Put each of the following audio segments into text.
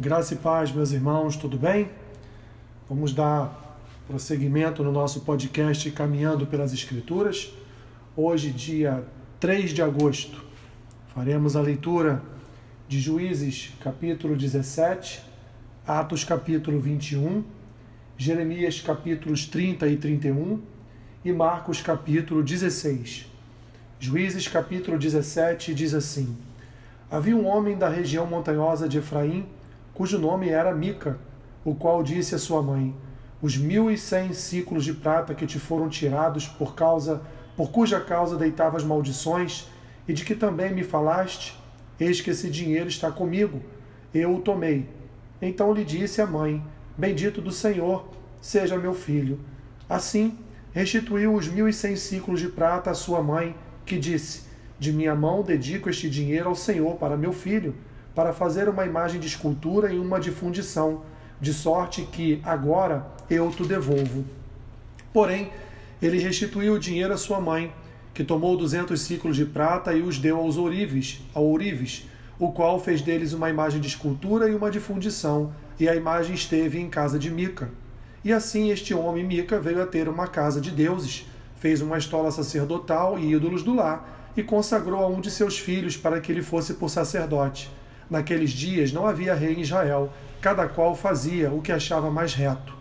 Graça e paz, meus irmãos, tudo bem? Vamos dar prosseguimento no nosso podcast Caminhando pelas Escrituras. Hoje, dia 3 de agosto, faremos a leitura de Juízes, capítulo 17, Atos, capítulo 21, Jeremias, capítulos 30 e 31 e Marcos, capítulo 16. Juízes, capítulo 17, diz assim: Havia um homem da região montanhosa de Efraim cujo nome era Mica, o qual disse à sua mãe: Os mil e cem ciclos de prata que te foram tirados por causa, por cuja causa deitavas maldições, e de que também me falaste, eis que esse dinheiro está comigo, eu o tomei. Então lhe disse a mãe: Bendito do Senhor, seja meu filho. Assim, restituiu os mil e cem ciclos de prata à sua mãe, que disse: De minha mão dedico este dinheiro ao Senhor para meu filho para fazer uma imagem de escultura e uma de fundição, de sorte que agora eu te devolvo. Porém, ele restituiu o dinheiro à sua mãe, que tomou duzentos ciclos de prata e os deu aos ourives, ao ourives, o qual fez deles uma imagem de escultura e uma de fundição, e a imagem esteve em casa de Mica. E assim este homem Mica veio a ter uma casa de deuses, fez uma estola sacerdotal e ídolos do lar, e consagrou a um de seus filhos para que ele fosse por sacerdote. Naqueles dias não havia rei em Israel, cada qual fazia o que achava mais reto.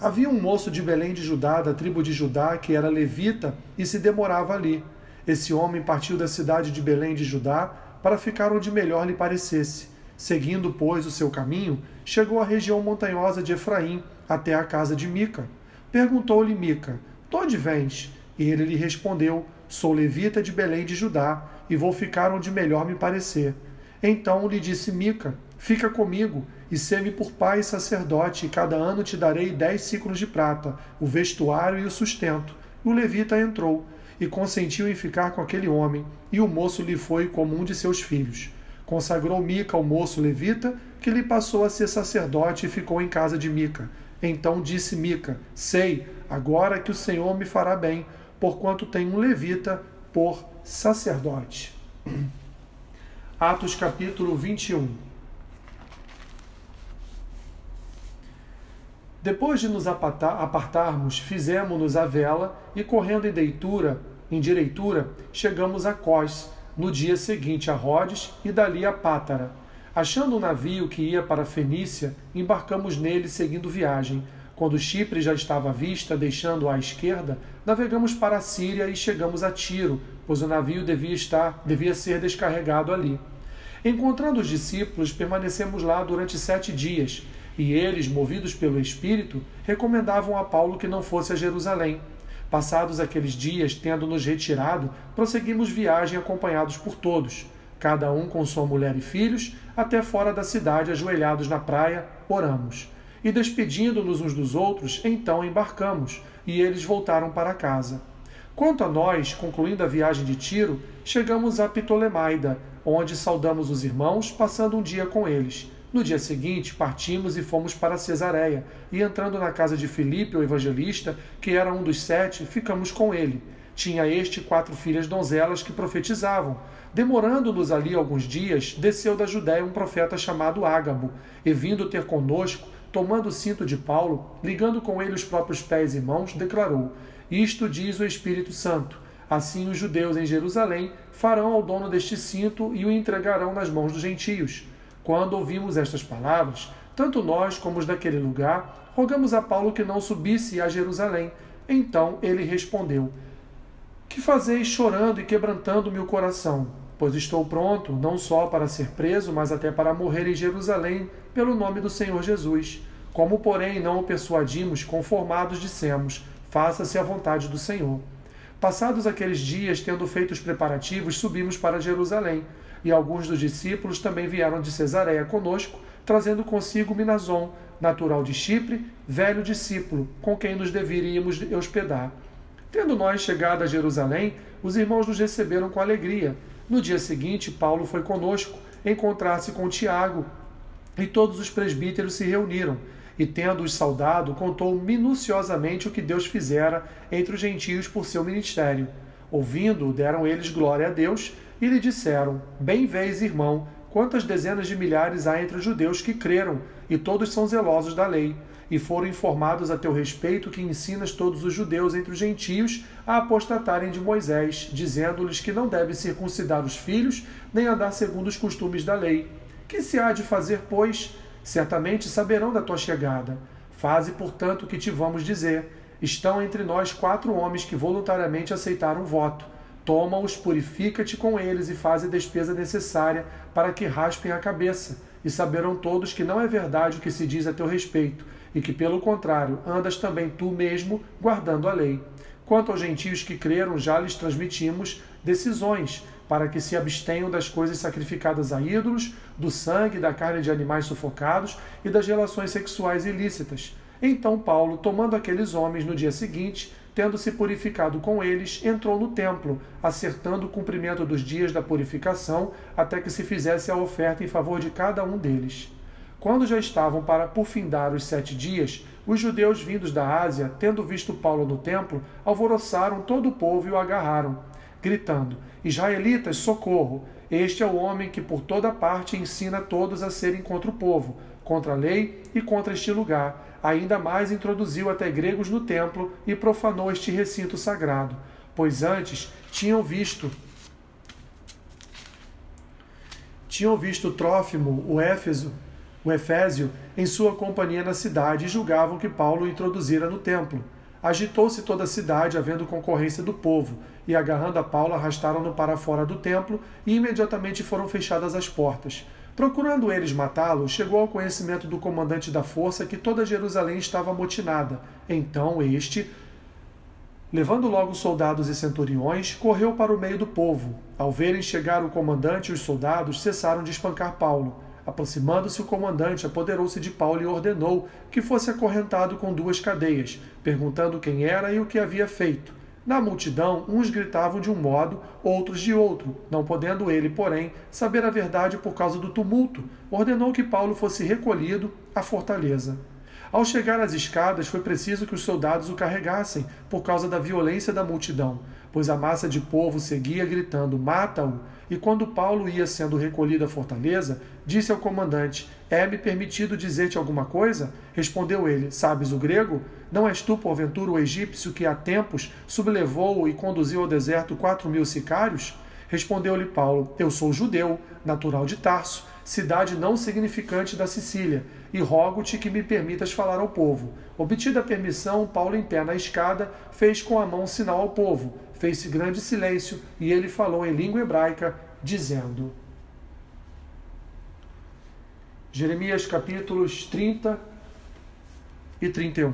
Havia um moço de Belém de Judá, da tribo de Judá, que era levita e se demorava ali. Esse homem partiu da cidade de Belém de Judá para ficar onde melhor lhe parecesse. Seguindo, pois, o seu caminho, chegou à região montanhosa de Efraim, até a casa de Mica. Perguntou-lhe Mica: De onde vens? E ele lhe respondeu: Sou levita de Belém de Judá, e vou ficar onde melhor me parecer. Então lhe disse Mica: Fica comigo, e sê-me por pai e sacerdote, e cada ano te darei dez ciclos de prata, o vestuário e o sustento. O levita entrou, e consentiu em ficar com aquele homem, e o moço lhe foi como um de seus filhos. Consagrou Mica ao moço levita, que lhe passou a ser sacerdote e ficou em casa de Mica. Então disse Mica: Sei, agora que o Senhor me fará bem, porquanto tenho um levita por sacerdote. Atos capítulo 21. Depois de nos apartarmos, fizemos-nos a vela e, correndo em deitura, em direitura, chegamos a Cós, no dia seguinte a Rhodes e dali a Pátara. Achando um navio que ia para Fenícia, embarcamos nele seguindo viagem. Quando Chipre já estava à vista, deixando à esquerda, navegamos para a Síria e chegamos a Tiro, pois o navio devia estar, devia ser descarregado ali. Encontrando os discípulos, permanecemos lá durante sete dias, e eles, movidos pelo Espírito, recomendavam a Paulo que não fosse a Jerusalém. Passados aqueles dias, tendo-nos retirado, prosseguimos viagem acompanhados por todos, cada um com sua mulher e filhos, até fora da cidade, ajoelhados na praia, oramos. E despedindo-nos uns dos outros, então embarcamos, e eles voltaram para casa. Quanto a nós, concluindo a viagem de Tiro, chegamos a Ptolemaida, onde saudamos os irmãos, passando um dia com eles. No dia seguinte, partimos e fomos para Cesareia, e entrando na casa de Filipe, o evangelista, que era um dos sete, ficamos com ele. Tinha este quatro filhas donzelas que profetizavam. Demorando-nos ali alguns dias, desceu da Judéia um profeta chamado Ágabo, e vindo ter conosco, tomando o cinto de Paulo, ligando com ele os próprios pés e mãos, declarou: Isto diz o Espírito Santo Assim os judeus em Jerusalém farão ao dono deste cinto e o entregarão nas mãos dos gentios. Quando ouvimos estas palavras, tanto nós como os daquele lugar, rogamos a Paulo que não subisse a Jerusalém. Então ele respondeu: Que fazeis chorando e quebrantando-me o coração? Pois estou pronto, não só para ser preso, mas até para morrer em Jerusalém, pelo nome do Senhor Jesus. Como, porém, não o persuadimos, conformados dissemos: Faça-se a vontade do Senhor. Passados aqueles dias, tendo feito os preparativos, subimos para Jerusalém, e alguns dos discípulos também vieram de Cesareia conosco, trazendo consigo Minazon, natural de Chipre, velho discípulo, com quem nos deveríamos hospedar. Tendo nós chegado a Jerusalém, os irmãos nos receberam com alegria. No dia seguinte, Paulo foi conosco encontrar-se com Tiago, e todos os presbíteros se reuniram e, tendo-os saudado, contou minuciosamente o que Deus fizera entre os gentios por seu ministério. Ouvindo, deram eles glória a Deus e lhe disseram: Bem vês, irmão, quantas dezenas de milhares há entre os judeus que creram, e todos são zelosos da lei, e foram informados a teu respeito que ensinas todos os judeus entre os gentios a apostatarem de Moisés, dizendo-lhes que não devem circuncidar os filhos, nem andar segundo os costumes da lei. Que se há de fazer, pois? Certamente saberão da tua chegada. Faze, portanto, o que te vamos dizer. Estão entre nós quatro homens que voluntariamente aceitaram o voto. Toma-os, purifica-te com eles e faz a despesa necessária para que raspem a cabeça. E saberão todos que não é verdade o que se diz a teu respeito, e que, pelo contrário, andas também tu mesmo guardando a lei. Quanto aos gentios que creram, já lhes transmitimos decisões para que se abstenham das coisas sacrificadas a ídolos, do sangue, da carne de animais sufocados e das relações sexuais ilícitas. Então Paulo, tomando aqueles homens no dia seguinte, tendo se purificado com eles, entrou no templo, acertando o cumprimento dos dias da purificação, até que se fizesse a oferta em favor de cada um deles. Quando já estavam para por findar os sete dias, os judeus vindos da Ásia, tendo visto Paulo no templo, alvoroçaram todo o povo e o agarraram gritando: Israelitas, socorro! Este é o homem que por toda parte ensina todos a serem contra o povo, contra a lei e contra este lugar. Ainda mais introduziu até gregos no templo e profanou este recinto sagrado, pois antes tinham visto tinham visto Trófimo, o Éfeso, o Efésio, em sua companhia na cidade e julgavam que Paulo o introduzira no templo. Agitou-se toda a cidade, havendo concorrência do povo, e agarrando a Paulo, arrastaram-no para fora do templo, e imediatamente foram fechadas as portas. Procurando eles matá-lo, chegou ao conhecimento do comandante da força que toda Jerusalém estava amotinada. Então este, levando logo soldados e centuriões, correu para o meio do povo. Ao verem chegar o comandante e os soldados, cessaram de espancar Paulo. Aproximando-se o comandante, apoderou-se de Paulo e ordenou que fosse acorrentado com duas cadeias, perguntando quem era e o que havia feito. Na multidão, uns gritavam de um modo, outros de outro, não podendo ele, porém, saber a verdade por causa do tumulto, ordenou que Paulo fosse recolhido à fortaleza. Ao chegar às escadas, foi preciso que os soldados o carregassem, por causa da violência da multidão, pois a massa de povo seguia gritando: Mata-o! E quando Paulo ia sendo recolhido à fortaleza, disse ao comandante: É-me permitido dizer-te alguma coisa? Respondeu ele: Sabes o grego? Não és tu, porventura, o egípcio que há tempos sublevou e conduziu ao deserto quatro mil sicários? Respondeu-lhe Paulo: Eu sou judeu, natural de Tarso, cidade não significante da Sicília, e rogo-te que me permitas falar ao povo. Obtida a permissão, Paulo, em pé na escada, fez com a mão sinal ao povo fez-se grande silêncio e ele falou em língua hebraica, dizendo: Jeremias capítulos 30 e 31.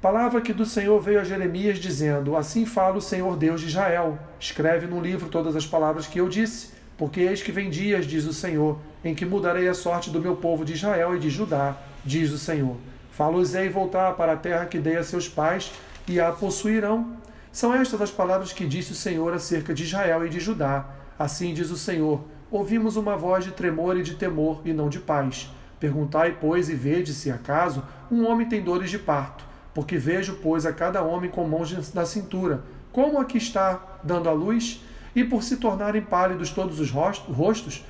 Palavra que do Senhor veio a Jeremias dizendo: Assim fala o Senhor Deus de Israel. Escreve num livro todas as palavras que eu disse, porque eis que vem dias, diz o Senhor, em que mudarei a sorte do meu povo de Israel e de Judá, diz o Senhor. Falo-os-ei voltar para a terra que dei a seus pais e a possuirão. São estas as palavras que disse o Senhor acerca de Israel e de Judá. Assim diz o Senhor: Ouvimos uma voz de tremor e de temor, e não de paz. Perguntai, pois, e vede se acaso um homem tem dores de parto. Porque vejo, pois, a cada homem com mãos na cintura, como aqui está dando a luz, e por se tornarem pálidos todos os rostos.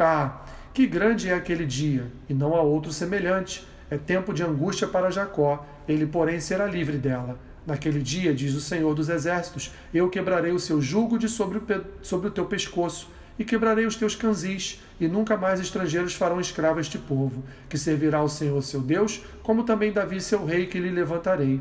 Ah, que grande é aquele dia, e não há outro semelhante. É tempo de angústia para Jacó, ele, porém, será livre dela. Naquele dia, diz o Senhor dos Exércitos, eu quebrarei o seu jugo de sobre o, sobre o teu pescoço, e quebrarei os teus canzis, e nunca mais estrangeiros farão escravo este povo, que servirá ao Senhor seu Deus, como também Davi seu rei, que lhe levantarei.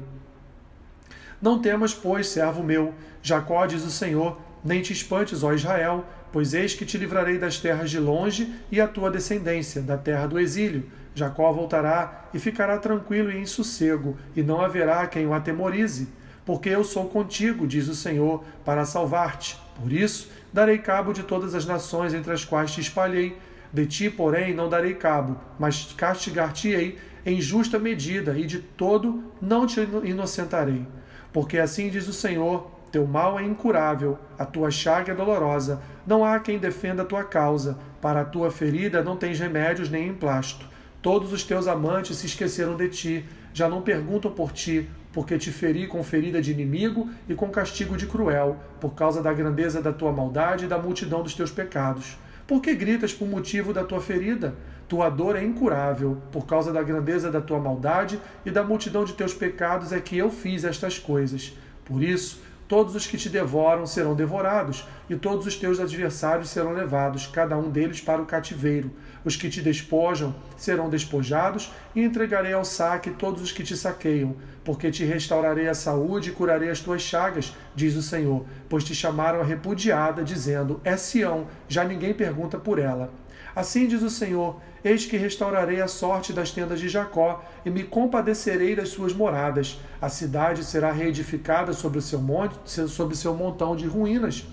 Não temas, pois, servo meu, Jacó, diz o Senhor, nem te espantes, ó Israel, pois eis que te livrarei das terras de longe e a tua descendência, da terra do exílio, Jacó voltará e ficará tranquilo e em sossego, e não haverá quem o atemorize, porque eu sou contigo, diz o Senhor, para salvar-te. Por isso, darei cabo de todas as nações entre as quais te espalhei. De ti, porém, não darei cabo, mas castigar-te-ei em justa medida, e de todo não te inocentarei. Porque assim diz o Senhor: teu mal é incurável, a tua chaga é dolorosa, não há quem defenda a tua causa, para a tua ferida não tens remédios nem emplasto. Todos os teus amantes se esqueceram de ti, já não perguntam por ti, porque te feri com ferida de inimigo e com castigo de cruel, por causa da grandeza da tua maldade e da multidão dos teus pecados. Por que gritas por motivo da tua ferida? Tua dor é incurável, por causa da grandeza da tua maldade e da multidão de teus pecados é que eu fiz estas coisas. Por isso, Todos os que te devoram serão devorados, e todos os teus adversários serão levados, cada um deles para o cativeiro. Os que te despojam serão despojados, e entregarei ao saque todos os que te saqueiam, porque te restaurarei a saúde e curarei as tuas chagas, diz o Senhor, pois te chamaram a repudiada, dizendo: É Sião, já ninguém pergunta por ela. Assim diz o Senhor: Eis que restaurarei a sorte das tendas de Jacó e me compadecerei das suas moradas. A cidade será reedificada sobre o seu monte, sobre seu montão de ruínas,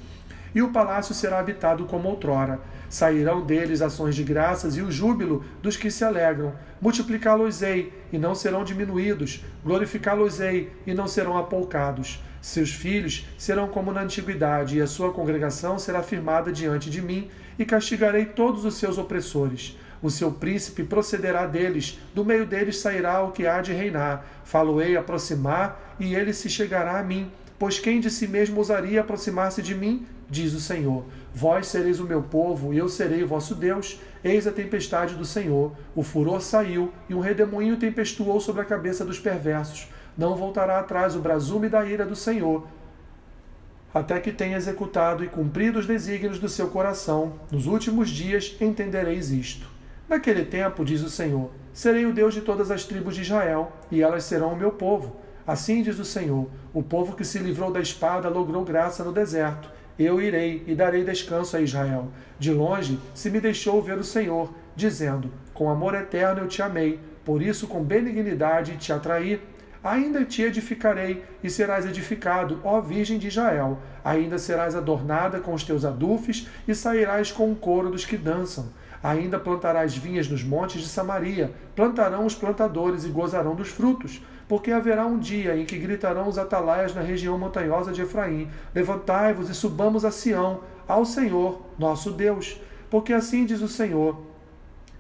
e o palácio será habitado como outrora. Sairão deles ações de graças e o júbilo dos que se alegram. Multiplicá-los-ei e não serão diminuídos, glorificá-los-ei e não serão apoucados. Seus filhos serão como na antiguidade, e a sua congregação será firmada diante de mim, e castigarei todos os seus opressores. O seu príncipe procederá deles, do meio deles sairá o que há de reinar. Falo-ei aproximar, e ele se chegará a mim. Pois quem de si mesmo ousaria aproximar-se de mim? Diz o Senhor. Vós sereis o meu povo, e eu serei o vosso Deus. Eis a tempestade do Senhor. O furor saiu, e um redemoinho tempestuou sobre a cabeça dos perversos. Não voltará atrás o brasume da ira do Senhor, até que tenha executado e cumprido os desígnios do seu coração. Nos últimos dias entendereis isto. Naquele tempo, diz o Senhor, serei o Deus de todas as tribos de Israel, e elas serão o meu povo. Assim diz o Senhor: o povo que se livrou da espada logrou graça no deserto. Eu irei e darei descanso a Israel. De longe se me deixou ver o Senhor, dizendo: Com amor eterno eu te amei, por isso com benignidade te atraí. Ainda te edificarei e serás edificado, ó Virgem de Israel. Ainda serás adornada com os teus adufes e sairás com o coro dos que dançam. Ainda plantarás vinhas nos montes de Samaria, plantarão os plantadores e gozarão dos frutos. Porque haverá um dia em que gritarão os atalaias na região montanhosa de Efraim: Levantai-vos e subamos a Sião, ao Senhor, nosso Deus. Porque assim diz o Senhor: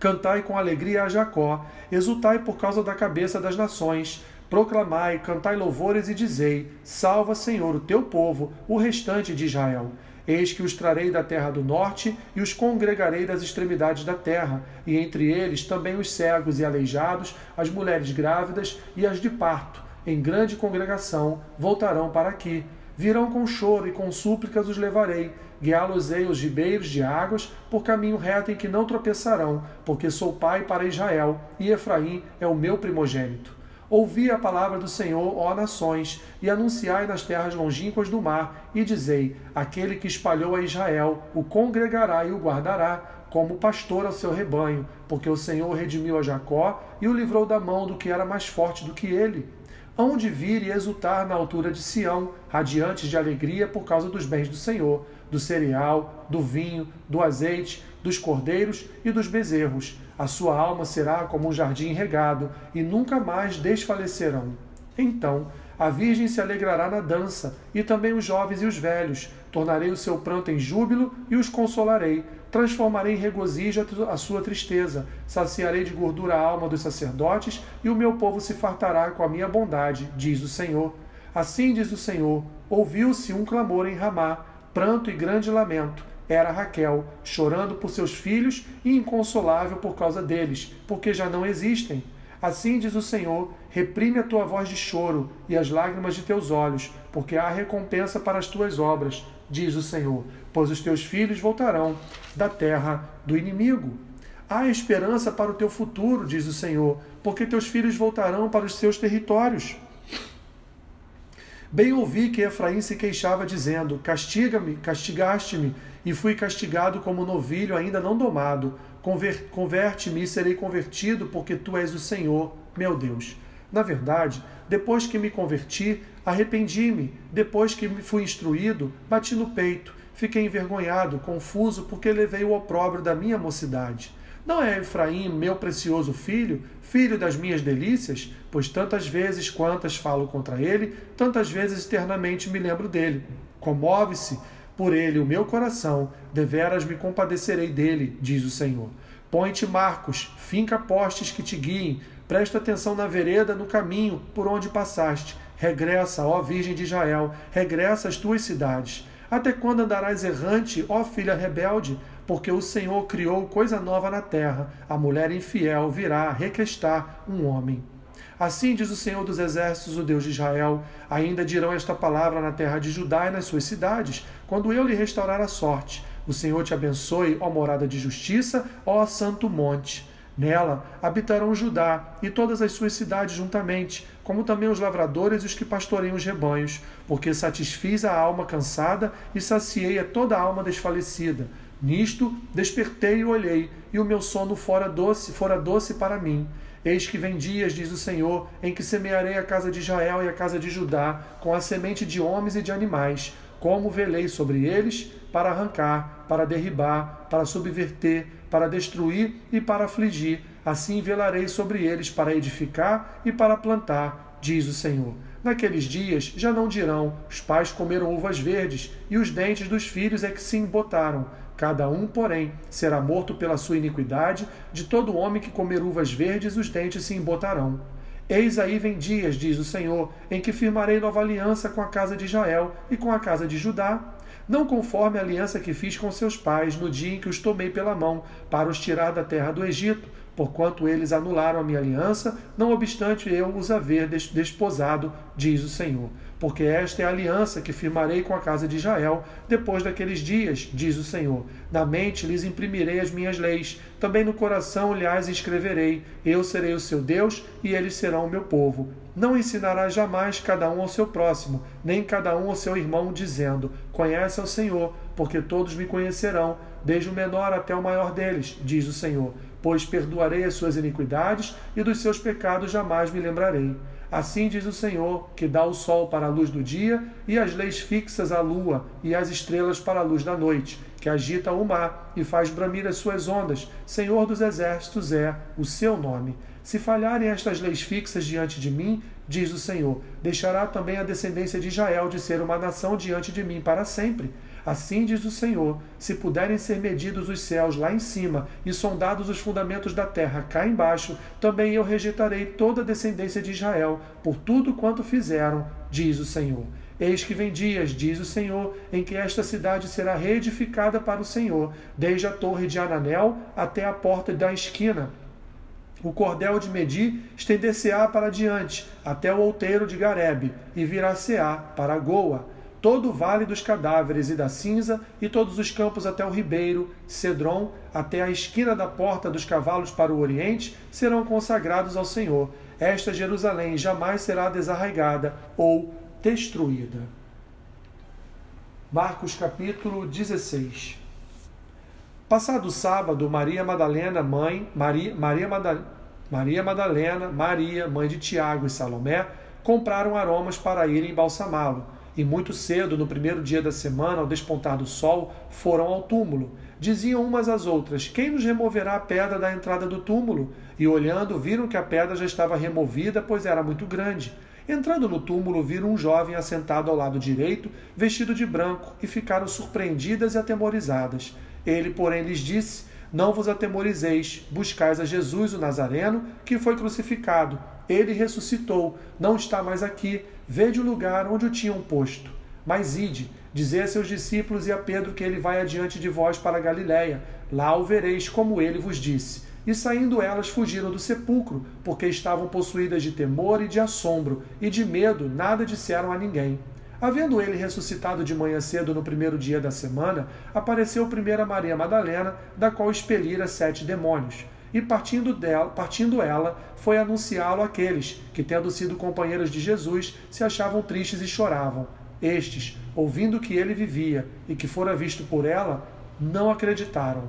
Cantai com alegria a Jacó, exultai por causa da cabeça das nações. Proclamai, cantai louvores e dizei: Salva, Senhor, o teu povo, o restante de Israel. Eis que os trarei da terra do norte e os congregarei das extremidades da terra, e entre eles também os cegos e aleijados, as mulheres grávidas e as de parto, em grande congregação, voltarão para aqui. Virão com choro e com súplicas os levarei, guiá-los-ei os ribeiros de águas, por caminho reto em que não tropeçarão, porque sou pai para Israel, e Efraim é o meu primogênito. Ouvi a palavra do Senhor, ó nações, e anunciai nas terras longínquas do mar, e dizei: Aquele que espalhou a Israel o congregará e o guardará, como pastor ao seu rebanho, porque o Senhor redimiu a Jacó e o livrou da mão do que era mais forte do que ele. Hão de vir e exultar na altura de Sião, radiantes de alegria por causa dos bens do Senhor, do cereal, do vinho, do azeite, dos cordeiros e dos bezerros a sua alma será como um jardim regado, e nunca mais desfalecerão. Então a Virgem se alegrará na dança, e também os jovens e os velhos. Tornarei o seu pranto em júbilo e os consolarei. Transformarei em regozijo a sua tristeza. Saciarei de gordura a alma dos sacerdotes, e o meu povo se fartará com a minha bondade, diz o Senhor. Assim diz o Senhor: ouviu-se um clamor em Ramá, pranto e grande lamento era Raquel, chorando por seus filhos e inconsolável por causa deles, porque já não existem. Assim diz o Senhor: reprime a tua voz de choro e as lágrimas de teus olhos, porque há recompensa para as tuas obras, diz o Senhor, pois os teus filhos voltarão da terra do inimigo. Há esperança para o teu futuro, diz o Senhor, porque teus filhos voltarão para os seus territórios. Bem ouvi que Efraim se queixava, dizendo: Castiga-me, castigaste-me, e fui castigado como novilho ainda não domado. Converte-me e serei convertido, porque tu és o Senhor, meu Deus. Na verdade, depois que me converti, arrependi-me. Depois que fui instruído, bati no peito. Fiquei envergonhado, confuso, porque levei o opróbrio da minha mocidade. Não é Efraim meu precioso filho, filho das minhas delícias? Pois tantas vezes quantas falo contra ele, tantas vezes eternamente me lembro dele. Comove-se por ele o meu coração, deveras me compadecerei dele, diz o Senhor. Põe-te marcos, finca postes que te guiem, presta atenção na vereda, no caminho por onde passaste, Regressa, ó Virgem de Israel, regressa às tuas cidades. Até quando andarás errante, ó filha rebelde? Porque o Senhor criou coisa nova na terra. A mulher infiel virá requestar um homem. Assim diz o Senhor dos Exércitos, o Deus de Israel: ainda dirão esta palavra na terra de Judá e nas suas cidades, quando eu lhe restaurar a sorte. O Senhor te abençoe, ó morada de justiça, ó santo monte. Nela habitarão Judá e todas as suas cidades juntamente, como também os lavradores e os que pastoreiam os rebanhos, porque satisfiz a alma cansada e saciei a toda a alma desfalecida. Nisto despertei e olhei, e o meu sono fora doce, fora doce para mim. Eis que vem dias, diz o Senhor, em que semearei a casa de Israel e a casa de Judá, com a semente de homens e de animais, como velei sobre eles, para arrancar, para derribar, para subverter, para destruir e para afligir. Assim velarei sobre eles para edificar e para plantar, diz o Senhor. Naqueles dias já não dirão: os pais comeram uvas verdes, e os dentes dos filhos é que se embotaram Cada um, porém, será morto pela sua iniquidade, de todo homem que comer uvas verdes, os dentes se embotarão. Eis aí vem dias, diz o Senhor, em que firmarei nova aliança com a casa de Israel e com a casa de Judá, não conforme a aliança que fiz com seus pais no dia em que os tomei pela mão para os tirar da terra do Egito, porquanto eles anularam a minha aliança, não obstante eu os haver desposado, diz o Senhor porque esta é a aliança que firmarei com a casa de Israel depois daqueles dias, diz o Senhor. Na mente lhes imprimirei as minhas leis, também no coração lhes escreverei. Eu serei o seu Deus e eles serão o meu povo. Não ensinarás jamais cada um ao seu próximo, nem cada um ao seu irmão, dizendo: Conhece ao Senhor, porque todos me conhecerão, desde o menor até o maior deles, diz o Senhor. Pois perdoarei as suas iniquidades e dos seus pecados jamais me lembrarei. Assim diz o Senhor, que dá o sol para a luz do dia, e as leis fixas à lua, e as estrelas para a luz da noite, que agita o mar e faz bramir as suas ondas. Senhor dos exércitos é o seu nome. Se falharem estas leis fixas diante de mim, diz o Senhor, deixará também a descendência de Israel de ser uma nação diante de mim para sempre. Assim diz o Senhor: se puderem ser medidos os céus lá em cima e sondados os fundamentos da terra cá embaixo, também eu rejeitarei toda a descendência de Israel por tudo quanto fizeram, diz o Senhor. Eis que vem dias, diz o Senhor, em que esta cidade será reedificada para o Senhor, desde a torre de Ananel até a porta da esquina. O cordel de Medi estender-se-á para diante, até o outeiro de Garebe, e virá-se-á para Goa todo o vale dos cadáveres e da cinza, e todos os campos até o ribeiro, Cedron, até a esquina da porta dos cavalos para o oriente, serão consagrados ao Senhor. Esta Jerusalém jamais será desarraigada ou destruída. Marcos capítulo 16 Passado sábado, Maria Madalena, mãe, Maria, Maria, Madalena, Maria Madalena, Maria, mãe de Tiago e Salomé, compraram aromas para irem embalsamá-lo e muito cedo, no primeiro dia da semana, ao despontar do sol, foram ao túmulo. Diziam umas às outras: Quem nos removerá a pedra da entrada do túmulo? E olhando, viram que a pedra já estava removida, pois era muito grande. Entrando no túmulo, viram um jovem assentado ao lado direito, vestido de branco, e ficaram surpreendidas e atemorizadas. Ele, porém, lhes disse: Não vos atemorizeis, buscais a Jesus o Nazareno, que foi crucificado. Ele ressuscitou, não está mais aqui Vede o lugar onde o tinham posto. Mas ide, dizei a seus discípulos e a Pedro que ele vai adiante de vós para Galiléia. Lá o vereis, como ele vos disse. E saindo elas fugiram do sepulcro, porque estavam possuídas de temor e de assombro, e de medo nada disseram a ninguém. Havendo ele ressuscitado de manhã cedo no primeiro dia da semana, apareceu primeiro a Maria Madalena, da qual expelira sete demônios e partindo dela, partindo ela, foi anunciá-lo àqueles que, tendo sido companheiros de Jesus, se achavam tristes e choravam. Estes, ouvindo que ele vivia e que fora visto por ela, não acreditaram.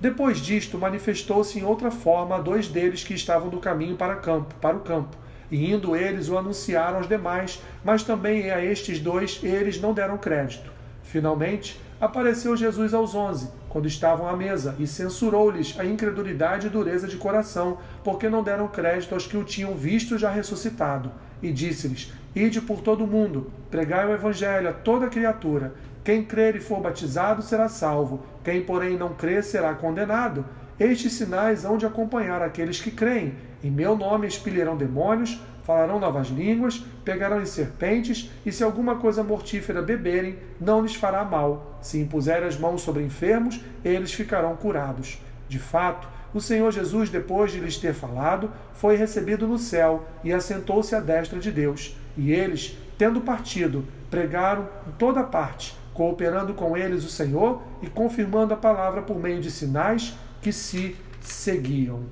Depois disto, manifestou-se em outra forma a dois deles que estavam do caminho para, campo, para o campo. E indo eles o anunciaram aos demais, mas também a estes dois eles não deram crédito. Finalmente, apareceu Jesus aos onze, quando estavam à mesa, e censurou-lhes a incredulidade e dureza de coração, porque não deram crédito aos que o tinham visto já ressuscitado. E disse-lhes: Ide por todo o mundo, pregai o evangelho a toda criatura. Quem crer e for batizado será salvo, quem, porém, não crer será condenado. Estes sinais hão de acompanhar aqueles que creem. Em meu nome expelirão demônios, falarão novas línguas, pegarão em serpentes, e se alguma coisa mortífera beberem, não lhes fará mal. Se impuserem as mãos sobre enfermos, eles ficarão curados. De fato, o Senhor Jesus, depois de lhes ter falado, foi recebido no céu e assentou-se à destra de Deus. E eles, tendo partido, pregaram em toda parte, cooperando com eles o Senhor e confirmando a palavra por meio de sinais que se seguiam.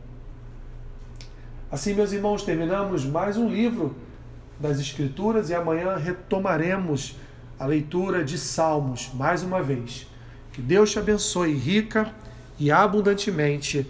Assim, meus irmãos, terminamos mais um livro das Escrituras e amanhã retomaremos a leitura de Salmos mais uma vez. Que Deus te abençoe rica e abundantemente